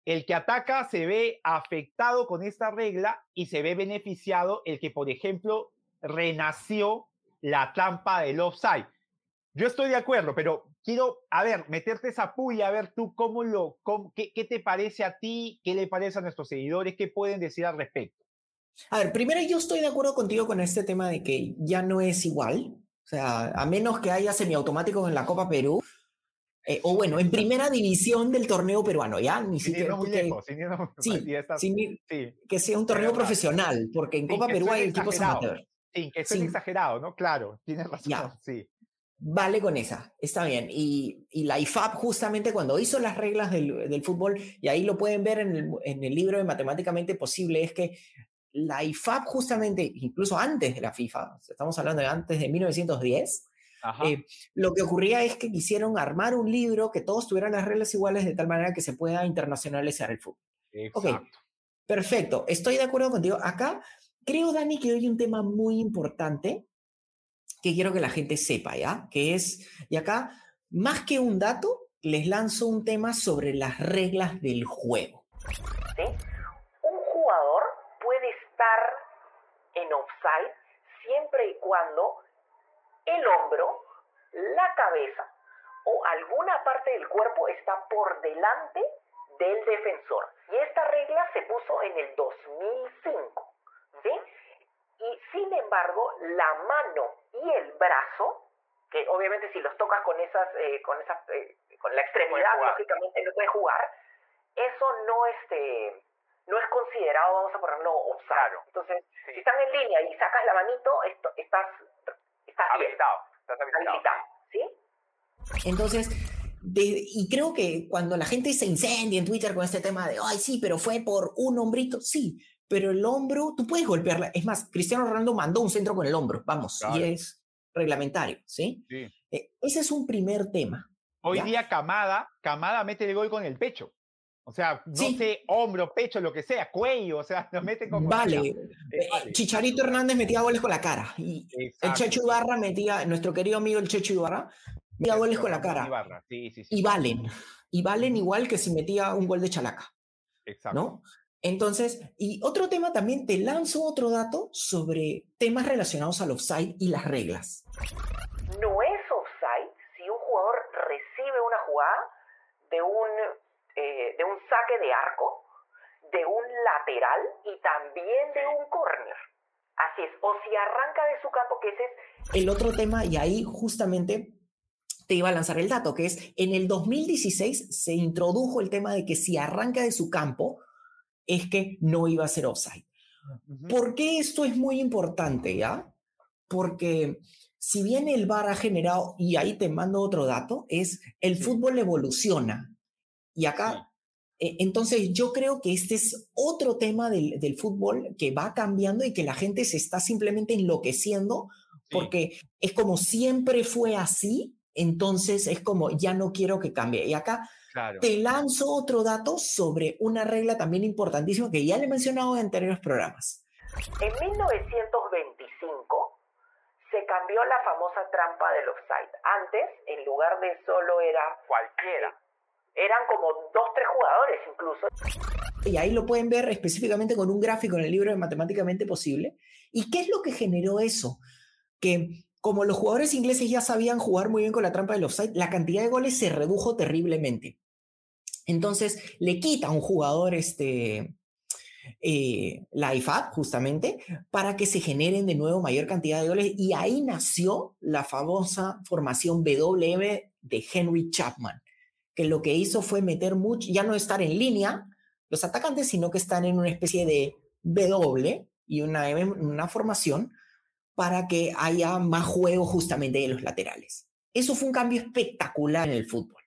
El que ataca se ve afectado con esta regla y se ve beneficiado el que, por ejemplo, renació la trampa del offside. Yo estoy de acuerdo, pero quiero, a ver, meterte esa puya, a ver tú cómo lo, qué, qué, te parece a ti, qué le parece a nuestros seguidores, qué pueden decir al respecto. A ver, primero yo estoy de acuerdo contigo con este tema de que ya no es igual, o sea, a menos que haya semiautomáticos en la Copa Perú, eh, o bueno, en primera división del torneo peruano, ya ni siquiera. Lejos, sí, que sea un torneo profesional, porque en Copa Perú hay equipos amateur. Sí, que es exagerado, ¿no? Claro, tienes razón, sí. Vale con esa, está bien. Y, y, la IFAB justamente cuando hizo las reglas del, del fútbol, y ahí lo pueden ver en el, en el, libro de Matemáticamente Posible, es que la IFAB justamente, incluso antes de la FIFA, estamos hablando de antes de 1910, eh, lo que ocurría es que quisieron armar un libro que todos tuvieran las reglas iguales de tal manera que se pueda internacionalizar el fútbol. Exacto. Ok, perfecto, estoy de acuerdo contigo. Acá creo, Dani, que hay un tema muy importante que quiero que la gente sepa, ¿ya? Que es, y acá, más que un dato, les lanzo un tema sobre las reglas del juego. ¿Sí? Un jugador puede estar en offside siempre y cuando el hombro, la cabeza o alguna parte del cuerpo está por delante del defensor. Y esta regla se puso en el 2005. ¿sí? Y sin embargo, la mano y el brazo, que obviamente si los tocas con esas, eh, con esas, eh, con la extremidad, lógicamente no puedes jugar, eso no este no es considerado, vamos a ponerlo obscuro. Entonces, si están en línea y sacas la manito, esto, estás, estás habilitado, estás habilitado. ¿sí? Entonces, y creo que cuando la gente se incendia en Twitter con este tema de, ay, sí, pero fue por un hombrito, sí, pero el hombro, tú puedes golpearla. Es más, Cristiano Ronaldo mandó un centro con el hombro, vamos, y es reglamentario, ¿sí? sí. Eh, ese es un primer tema. Hoy día Camada, Camada mete el gol con el pecho. O sea, no sé, hombro, pecho, lo que sea, cuello, o sea, lo mete con... Vale. Eh, eh, Chicharito Hernández metía goles con la cara. Y el Checho Ibarra metía, nuestro querido amigo el Checho Ibarra, metía goles con la cara. Sí, sí, y valen. Y valen igual que si metía un gol de chalaca. Exacto. ¿No? Entonces, y otro tema también, te lanzo otro dato sobre temas relacionados al offside y las reglas. No es offside si un jugador jugada de un, eh, de un saque de arco, de un lateral y también de un córner. Así es, o si arranca de su campo, que ese es... El otro tema, y ahí justamente te iba a lanzar el dato, que es en el 2016 se introdujo el tema de que si arranca de su campo, es que no iba a ser offside. ¿Por qué esto es muy importante, ya? Porque si bien el VAR ha generado, y ahí te mando otro dato, es el fútbol evoluciona. Y acá, e, entonces yo creo que este es otro tema del, del, fútbol que va cambiando y que la gente se está simplemente enloqueciendo porque es como siempre fue así, entonces es como ya no quiero que cambie. Y acá te lanzo otro dato sobre una regla también importantísima que ya le he mencionado en anteriores programas. En 1925 se cambió la famosa trampa del offside. Antes, en lugar de solo era cualquiera, eran como dos, tres jugadores incluso. Y ahí lo pueden ver específicamente con un gráfico en el libro de Matemáticamente Posible. ¿Y qué es lo que generó eso? Que como los jugadores ingleses ya sabían jugar muy bien con la trampa del offside, la cantidad de goles se redujo terriblemente. Entonces le quita a un jugador este, eh, la IFAB justamente para que se generen de nuevo mayor cantidad de goles y ahí nació la famosa formación WM de Henry Chapman, que lo que hizo fue meter mucho, ya no estar en línea los atacantes, sino que están en una especie de W y una, una formación para que haya más juego justamente de los laterales. Eso fue un cambio espectacular en el fútbol.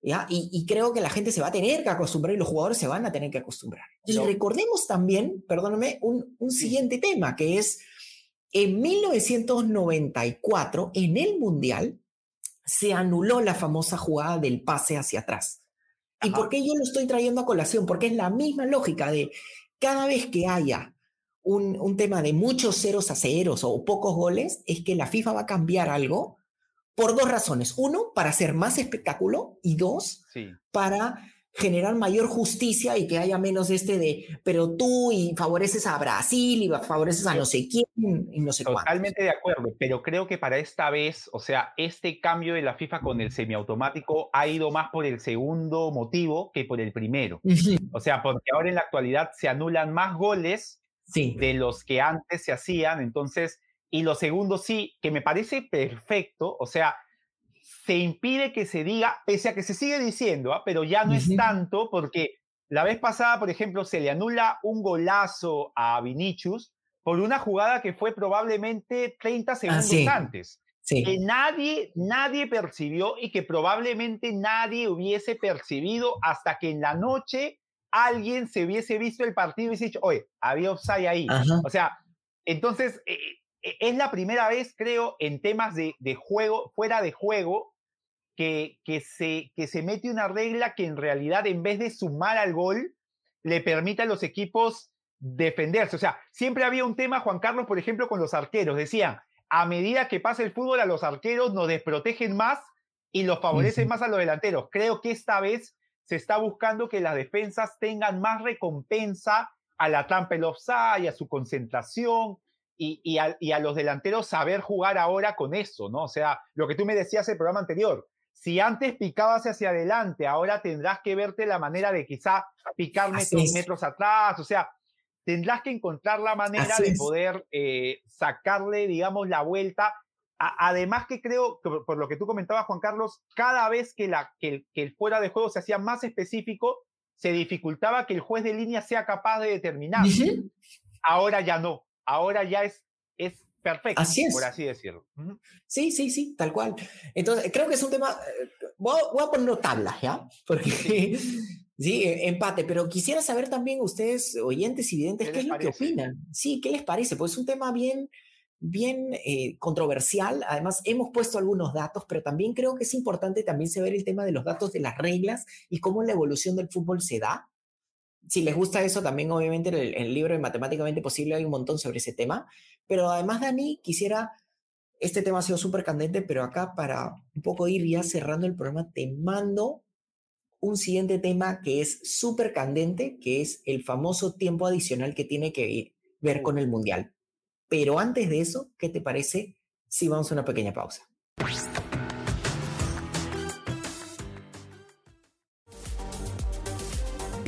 Y, creo que la gente se va a tener que acostumbrar y los jugadores se van a tener que acostumbrar. Y recordemos también, perdóname, un, un siguiente tema, que es en 1994, en el Mundial, se anuló la famosa jugada del pase hacia atrás. ¿Y por qué yo lo estoy trayendo a colación? Porque es la misma lógica de cada vez que haya un, un, tema de muchos ceros a ceros o pocos goles, es que la FIFA va a cambiar algo por dos razones. Uno, para hacer más espectáculo y dos, para generar mayor justicia y que haya menos este de, pero tú y favoreces a Brasil y favoreces a no sé quién y no sé cuánto. Totalmente de acuerdo, pero creo que para esta vez, o sea, este cambio de la FIFA con el semiautomático ha ido más por el segundo motivo que por el primero. O sea, porque ahora en la actualidad se anulan más goles de los que antes se hacían, entonces y lo segundo, sí, que me parece perfecto, o sea, se impide que se diga, pese a que se sigue diciendo, ¿ah? pero ya no es tanto, porque la vez pasada, por ejemplo, se le anula un golazo a Vinicius por una jugada que fue probablemente 30 segundos antes. Que nadie, nadie percibió y que probablemente nadie hubiese percibido hasta que en la noche alguien se hubiese visto el partido y hubiese dicho, oye, había offside ahí. O sea, entonces, eh, es la primera vez, creo, en temas de, juego, fuera de juego, que, que, se, que se mete una regla que en realidad, en vez de sumar al gol, le permite a los equipos defenderse. O sea, siempre había un tema, Juan Carlos, por ejemplo, con los arqueros. Decían, a medida que pasa el fútbol, a los arqueros nos desprotegen más y los favorecen más a los delanteros. Creo que esta vez se está buscando que las defensas tengan más recompensa a la trampa el offside, a su concentración, y, a, los delanteros saber jugar ahora con eso, ¿no? O sea, lo que tú me decías en el programa anterior, si antes picabas hacia adelante, ahora tendrás que verte la manera de quizá picar metros, metros, atrás, o sea, tendrás que encontrar la manera de poder eh, sacarle, digamos, la vuelta. además que creo, por, lo que tú comentabas, Juan Carlos, cada vez que, la, que, el, fuera de juego se hacía más específico, se dificultaba que el juez de línea sea capaz de determinar. Ahora ya no ahora ya es, es perfecto, por así decirlo. Sí, sí, sí, tal cual. Entonces, creo que es un tema, eh, voy a, voy poner tablas, ¿ya? Porque sí, e, empate, pero quisiera saber también ustedes, oyentes y videntes, qué, es lo que opinan. Sí, ¿qué les parece? Pues es un tema bien, bien eh, controversial. Además, hemos puesto algunos datos, pero también creo que es importante también saber el tema de los datos de las reglas y cómo la evolución del fútbol se da si les gusta eso, también obviamente en el, libro de Matemáticamente Posible hay un montón sobre ese tema. Pero además, Dani, quisiera, este tema ha sido súper candente, pero acá para un poco ir ya cerrando el programa, te mando un siguiente tema que es súper candente, que es el famoso tiempo adicional que tiene que ver con el Mundial. Pero antes de eso, ¿qué te parece si vamos a una pequeña pausa?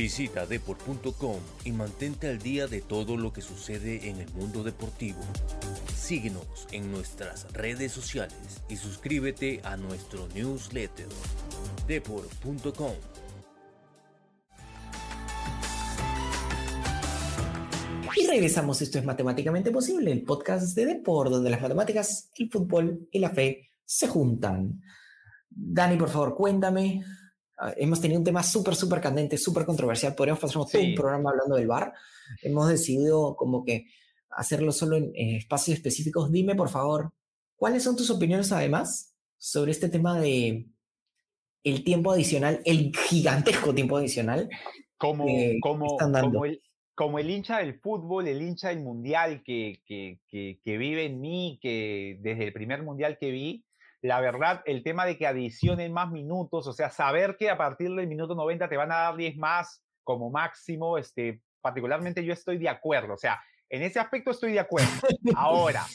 Visita deport.com y mantente al día de todo lo que sucede en el mundo deportivo. Síguenos en nuestras redes sociales y suscríbete a nuestro newsletter deport.com. Y regresamos, esto es Matemáticamente Posible, el podcast de Deport, donde las matemáticas, el fútbol y la fe se juntan. Dani, por favor, cuéntame. Ah, hemos tenido un tema súper, súper candente, súper controversial. Podríamos pasar todo un programa hablando del bar. Hemos decidido como que hacerlo solo en, espacios específicos. Dime, por favor, ¿cuáles son tus opiniones además sobre este tema de el tiempo adicional, el gigantesco tiempo adicional? Como, como, como, el, como el hincha del fútbol, el hincha del mundial que, que, que, vive en mí, que desde el primer mundial que vi, la verdad, el tema de que adicionen más minutos, o sea, saber que a partir del minuto 90 te van a dar 10 más como máximo, este, particularmente yo estoy de acuerdo, o sea, en ese aspecto estoy de acuerdo. Ahora,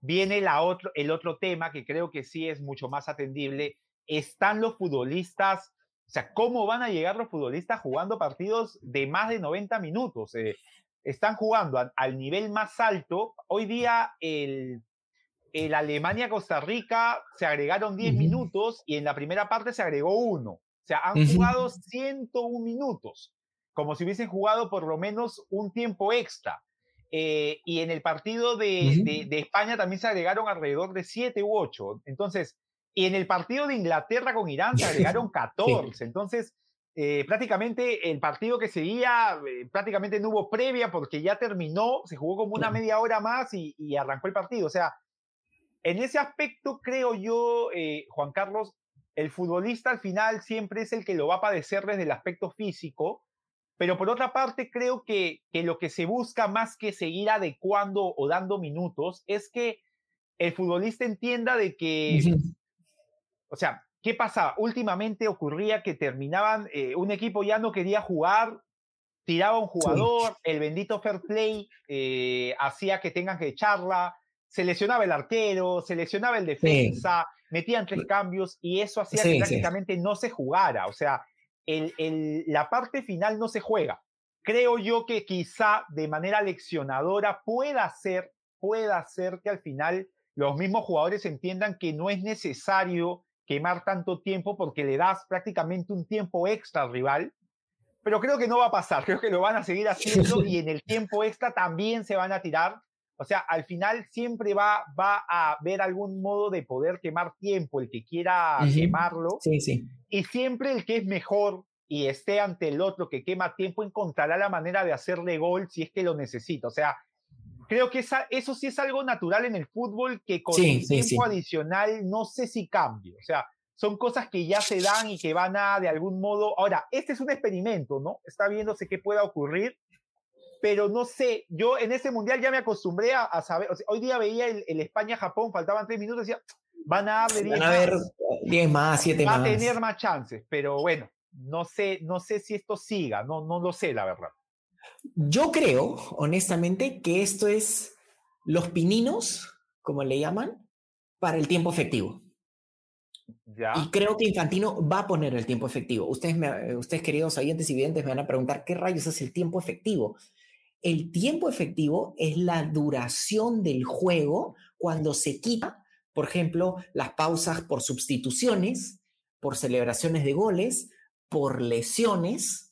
viene la otro, el otro tema que creo que sí es mucho más atendible. Están los futbolistas o sea, ¿cómo van a llegar los futbolistas jugando partidos de más de 90 minutos? Eh, están jugando al nivel más alto. Hoy día el, el Alemania-Costa Rica se agregaron 10 minutos y en la primera parte se agregó uno. O sea, han jugado 101 minutos, como si hubiesen jugado por lo menos un tiempo extra. Eh, y en el partido de, de, España también se agregaron alrededor de 7 u 8. Entonces, y en el partido de Inglaterra con Irán se agregaron 14. Entonces, eh, prácticamente el partido que seguía, eh, prácticamente no hubo previa porque ya terminó, se jugó como una media hora más y, arrancó el partido. O sea, en ese aspecto creo yo, eh, Juan Carlos, el futbolista al final siempre es el que lo va a padecer desde el aspecto físico, pero por otra parte creo que, que lo que se busca más que seguir adecuando o dando minutos es que el futbolista entienda de que o sea, ¿qué pasaba? Últimamente ocurría que terminaban, eh, un equipo ya no quería jugar, tiraba un jugador, el bendito fair play eh, hacía que tengan que echarla, se lesionaba el arquero, se lesionaba el defensa, metían tres cambios y eso hacía que prácticamente no se jugara. O sea, el, el, la parte final no se juega. Creo yo que quizá de manera leccionadora pueda ser, pueda ser que al final los mismos jugadores entiendan que no es necesario quemar tanto tiempo porque le das prácticamente un tiempo extra al rival. Pero creo que no va a pasar, creo que lo van a seguir haciendo y en el tiempo extra también se van a tirar. O sea, al final siempre va, va a haber algún modo de poder quemar tiempo, el que quiera quemarlo. Sí, sí. Y siempre el que es mejor y esté ante el otro que quema tiempo encontrará la manera de hacerle gol si es que lo necesita. O sea, creo que eso sí es algo natural en el fútbol que con el tiempo adicional no sé si cambie. O sea, son cosas que ya se dan y que van a de algún modo. Ahora, este es un experimento, ¿no? Está viéndose qué pueda ocurrir, pero no sé. Yo en ese mundial ya me acostumbré a, saber. hoy día veía el, España-Japón, faltaban tres minutos, decía, van a haber 10 más. 10 más, 7 más. Va a tener más chances, pero bueno, no sé, no sé si esto siga, no, no lo sé, la verdad. Yo creo, honestamente, que esto es los pininos, como le llaman, para el tiempo efectivo. Y creo que Infantino va a poner el tiempo efectivo. Ustedes, ustedes, queridos oyentes y videntes, me van a preguntar qué rayos es el tiempo efectivo. El tiempo efectivo es la duración del juego cuando se quita, por ejemplo, las pausas por sustituciones, por celebraciones de goles, por lesiones,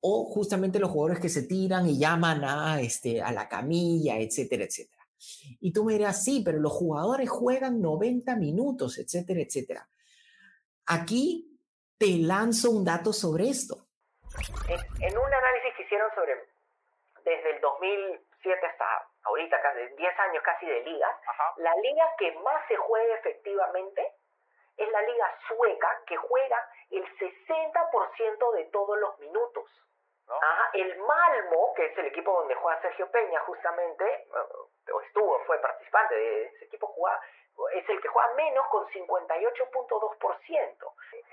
o justamente los jugadores que se tiran y llaman a, este, a la camilla, etcétera, etcétera. Y tú me dirás, sí, pero los jugadores juegan 90 minutos, etcétera, etcétera. Aquí te lanzo un dato sobre esto. En, un análisis que hicieron sobre, desde el 2007 hasta ahorita, casi 10 años casi de liga, la liga que más se juega efectivamente es la liga sueca, que juega el 60% de todos los minutos. El Malmo, que es el equipo donde juega Sergio Peña justamente, eh, o estuvo, fue participante de ese equipo, juega, es el que juega menos con 58.2%.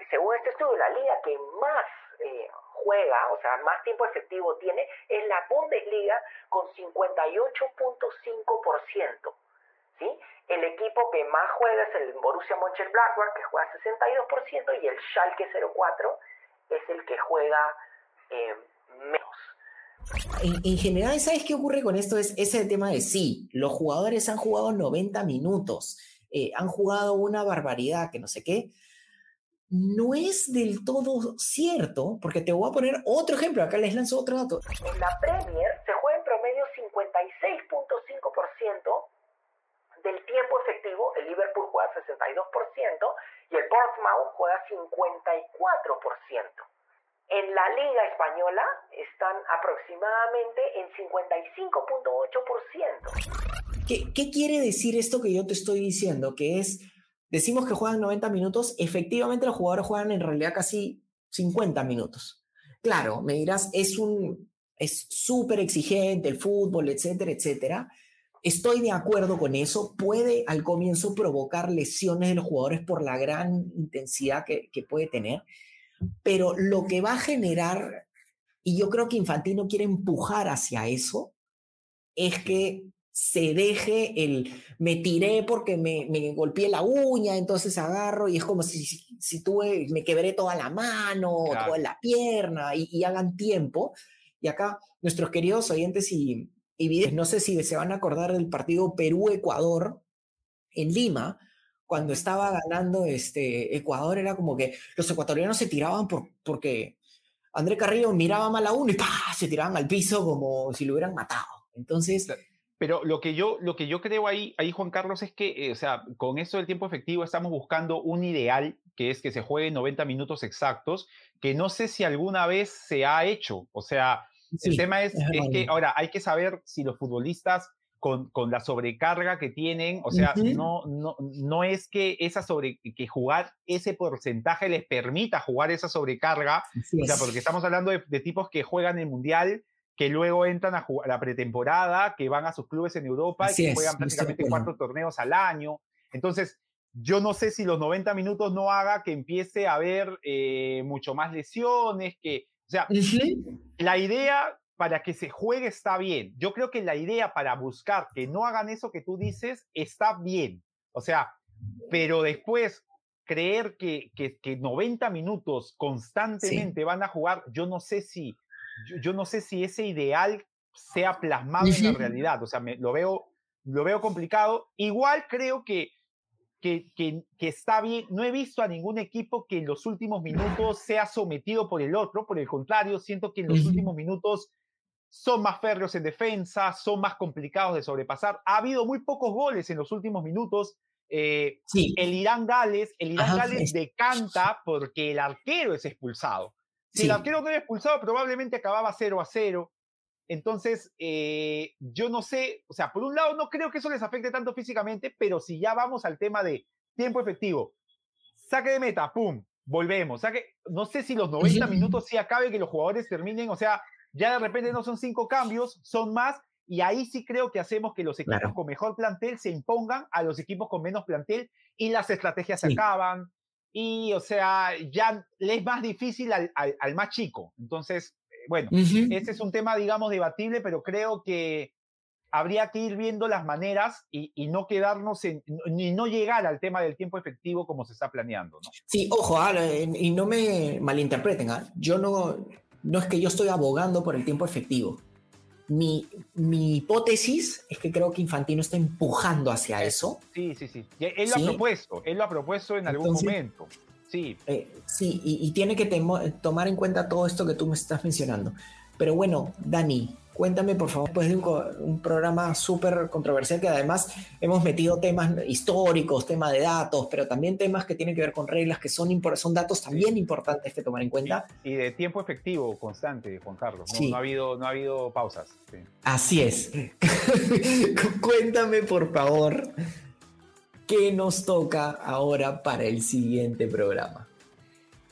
Según este estudio, la liga que más eh, juega, o sea, más tiempo efectivo tiene, es la Bundesliga con 58.5%. ¿Sí? El equipo que más juega es el Borussia Mönchengladbach, que juega 62%, y el Schalke 04 es el que juega eh, menos. En, general, ¿sabes qué ocurre con esto? Es ese tema de sí, los jugadores han jugado 90 minutos, eh, han jugado una barbaridad, que no sé qué. No es del todo cierto, porque te voy a poner otro ejemplo, acá les lanzo otro dato. En la Premier se juega en promedio 56.5% del tiempo efectivo, el Liverpool juega 62% y el Portsmouth juega 54%. En la Liga Española están aproximadamente en 55.8%. ¿Qué, ¿Qué quiere decir esto que yo te estoy diciendo? Que es, decimos que juegan 90 minutos, efectivamente los jugadores juegan en realidad casi 50 minutos. Claro, me dirás, es un es súper exigente el fútbol, etcétera, etcétera. Estoy de acuerdo con eso. Puede al comienzo provocar lesiones de los jugadores por la gran intensidad que, puede tener, pero lo que va a generar, y yo creo que Infantino quiere empujar hacia eso, es que se deje el me tiré porque me, me golpeé la uña, entonces agarro y es como si, si, tuve, me quebré toda la mano, toda la pierna y, y hagan tiempo. Y acá nuestros queridos oyentes y, y no sé si se van a acordar del partido Perú-Ecuador en Lima, cuando estaba ganando este Ecuador, era como que los ecuatorianos se tiraban por, porque André Carrillo miraba mal a uno y se tiraban al piso como si lo hubieran matado. Entonces... Pero lo que yo, lo que yo creo ahí, ahí, Juan Carlos, es que, eh, o sea, con eso del tiempo efectivo estamos buscando un ideal, que es que se juegue 90 minutos exactos, que no sé si alguna vez se ha hecho. O sea, el tema es, que ahora hay que saber si los futbolistas con, con, la sobrecarga que tienen, o sea, no, no, no es que esa sobre, que jugar ese porcentaje les permita jugar esa sobrecarga, o sea, porque estamos hablando de, tipos que juegan el mundial, que luego entran a, jugar, la pretemporada, que van a sus clubes en Europa y que juegan prácticamente cuatro torneos al año. Entonces, yo no sé si los 90 minutos no haga que empiece a haber eh, mucho más lesiones, que, o sea, la idea para que se juegue está bien. Yo creo que la idea para buscar que no hagan eso que tú dices está bien. O sea, pero después creer que, que, 90 minutos constantemente van a jugar, yo no sé si, yo, no sé si ese ideal sea plasmado en la realidad. O sea, me, lo, veo, lo veo complicado. Igual creo que que, está bien. No he visto a ningún equipo que en los últimos minutos sea sometido por el otro. Por el contrario, siento que en los últimos minutos son más férreos en defensa, son más complicados de sobrepasar. Ha habido muy pocos goles en los últimos minutos. Eh, el Irán Gales, el Irán Gales decanta porque el arquero es expulsado. Si el arquero no era expulsado, probablemente acababa 0 a 0. Entonces, eh, yo no sé, o sea, por un lado no creo que eso les afecte tanto físicamente, pero si ya vamos al tema de tiempo efectivo, saque de meta, pum, volvemos. Saque, no sé si los 90 minutos sí acabe que los jugadores terminen, o sea, ya de repente no son cinco cambios, son más, y ahí sí creo que hacemos que los equipos con mejor plantel se impongan a los equipos con menos plantel y las estrategias se acaban. Y, o sea, ya le es más difícil al, al más chico. Entonces, bueno, ese es un tema, digamos, debatible, pero creo que habría que ir viendo las maneras y, no quedarnos en, ni no llegar al tema del tiempo efectivo como se está planeando. ¿no? Sí, ojo, ah, y no me malinterpreten, ¿ah? yo no, no es que yo estoy abogando por el tiempo efectivo. Mi, mi, hipótesis es que creo que Infantino está empujando hacia eso. Sí, sí, sí. Él lo ha propuesto, él lo ha propuesto en algún momento. Sí. Eh, sí, y, tiene que tomar en cuenta todo esto que tú me estás mencionando. Pero bueno, Dani, cuéntame por favor, después de un, programa súper controversial que además hemos metido temas históricos, temas de datos, pero también temas que tienen que ver con reglas, que son, son datos también importantes que tomar en cuenta. Y, de tiempo efectivo constante, Juan Carlos. No, ha, habido, no ha habido pausas. Así es. cuéntame por favor ¿Qué nos toca ahora para el siguiente programa?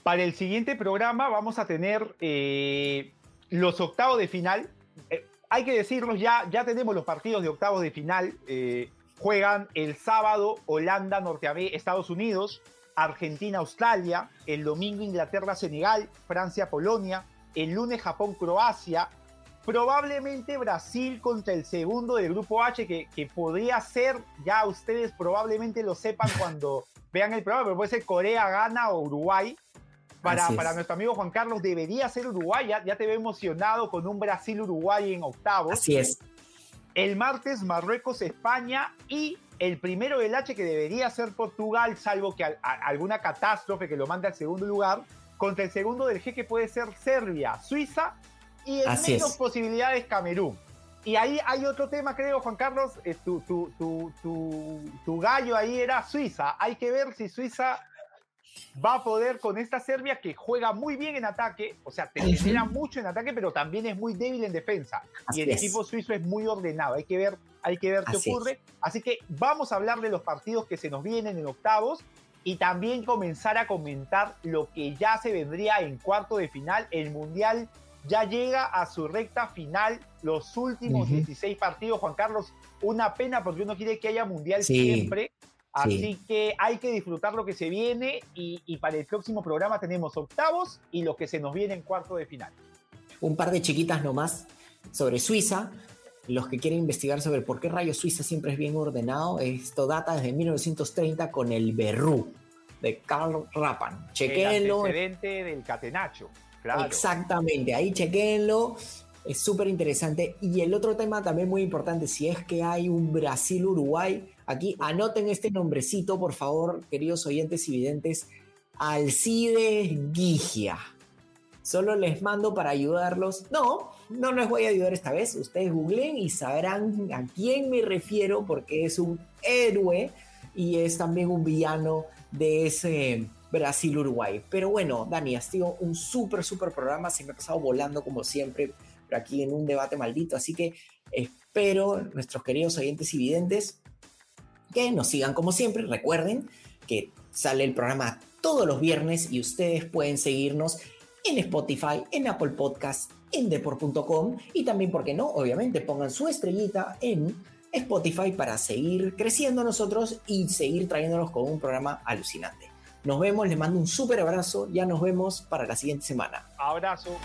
Para el siguiente programa vamos a tener eh, los octavos de final. Eh, hay que decirnos ya, ya tenemos los partidos de octavos de final. Eh, juegan el sábado Holanda, Norteamérica, Estados Unidos, Argentina, Australia, el domingo Inglaterra, Senegal, Francia, Polonia, el lunes Japón, Croacia, Probablemente Brasil contra el segundo del grupo H, que, que podría ser, ya ustedes probablemente lo sepan cuando vean el programa, pero puede ser Corea, Ghana o Uruguay. Para, para nuestro amigo Juan Carlos, debería ser Uruguay. Ya, te veo emocionado con un Brasil-Uruguay en octavos. Así es. El martes, Marruecos-España y el primero del H que debería ser Portugal, salvo que alguna catástrofe que lo mande al segundo lugar, contra el segundo del G que puede ser Serbia, Suiza y en menos posibilidades Camerún. Y ahí hay otro tema, creo, Juan Carlos, eh, tu, tu, gallo ahí era Suiza. Hay que ver si Suiza va a poder con esta Serbia que juega muy bien en ataque, o sea, te genera mucho en ataque, pero también es muy débil en defensa. y el equipo suizo es muy ordenado. Hay que ver, hay que ver qué ocurre. Así que vamos a hablar de los partidos que se nos vienen en octavos y también comenzar a comentar lo que ya se vendría en cuarto de final, el Mundial ya llega a su recta final, los últimos 16 partidos. Juan Carlos, una pena porque uno quiere que haya mundial siempre. Así que hay que disfrutar lo que se viene y, para el próximo programa tenemos octavos y lo que se nos viene en cuarto de final. Un par de chiquitas nomás sobre Suiza. Los que quieren investigar sobre por qué rayos Suiza siempre es bien ordenado, esto data desde 1930 con el Berrú de Karl Rappan. Chequenlo. El antecedente del Catenacho. Exactamente, ahí chequenlo. Es súper interesante. Y el otro tema también muy importante, si es que hay un Brasil-Uruguay, aquí anoten este nombrecito, por favor, queridos oyentes y videntes, Alcides Gigia. Solo les mando para ayudarlos. No, no les voy a ayudar esta vez. Ustedes googleen y sabrán a quién me refiero porque es un héroe y es también un villano de ese Brasil-Uruguay. Pero bueno, Dani, ha sido un súper, súper programa. Se me ha pasado volando como siempre, pero aquí en un debate maldito. Así que espero, nuestros queridos oyentes y videntes, que nos sigan como siempre. Recuerden que sale el programa todos los viernes y ustedes pueden seguirnos en Spotify, en Apple Podcast, en deport.com y también, ¿por qué no? Obviamente pongan su estrellita en Spotify para seguir creciendo nosotros y seguir trayéndonos con un programa alucinante. Nos vemos, les mando un súper abrazo. Ya nos vemos para la siguiente semana. Abrazo.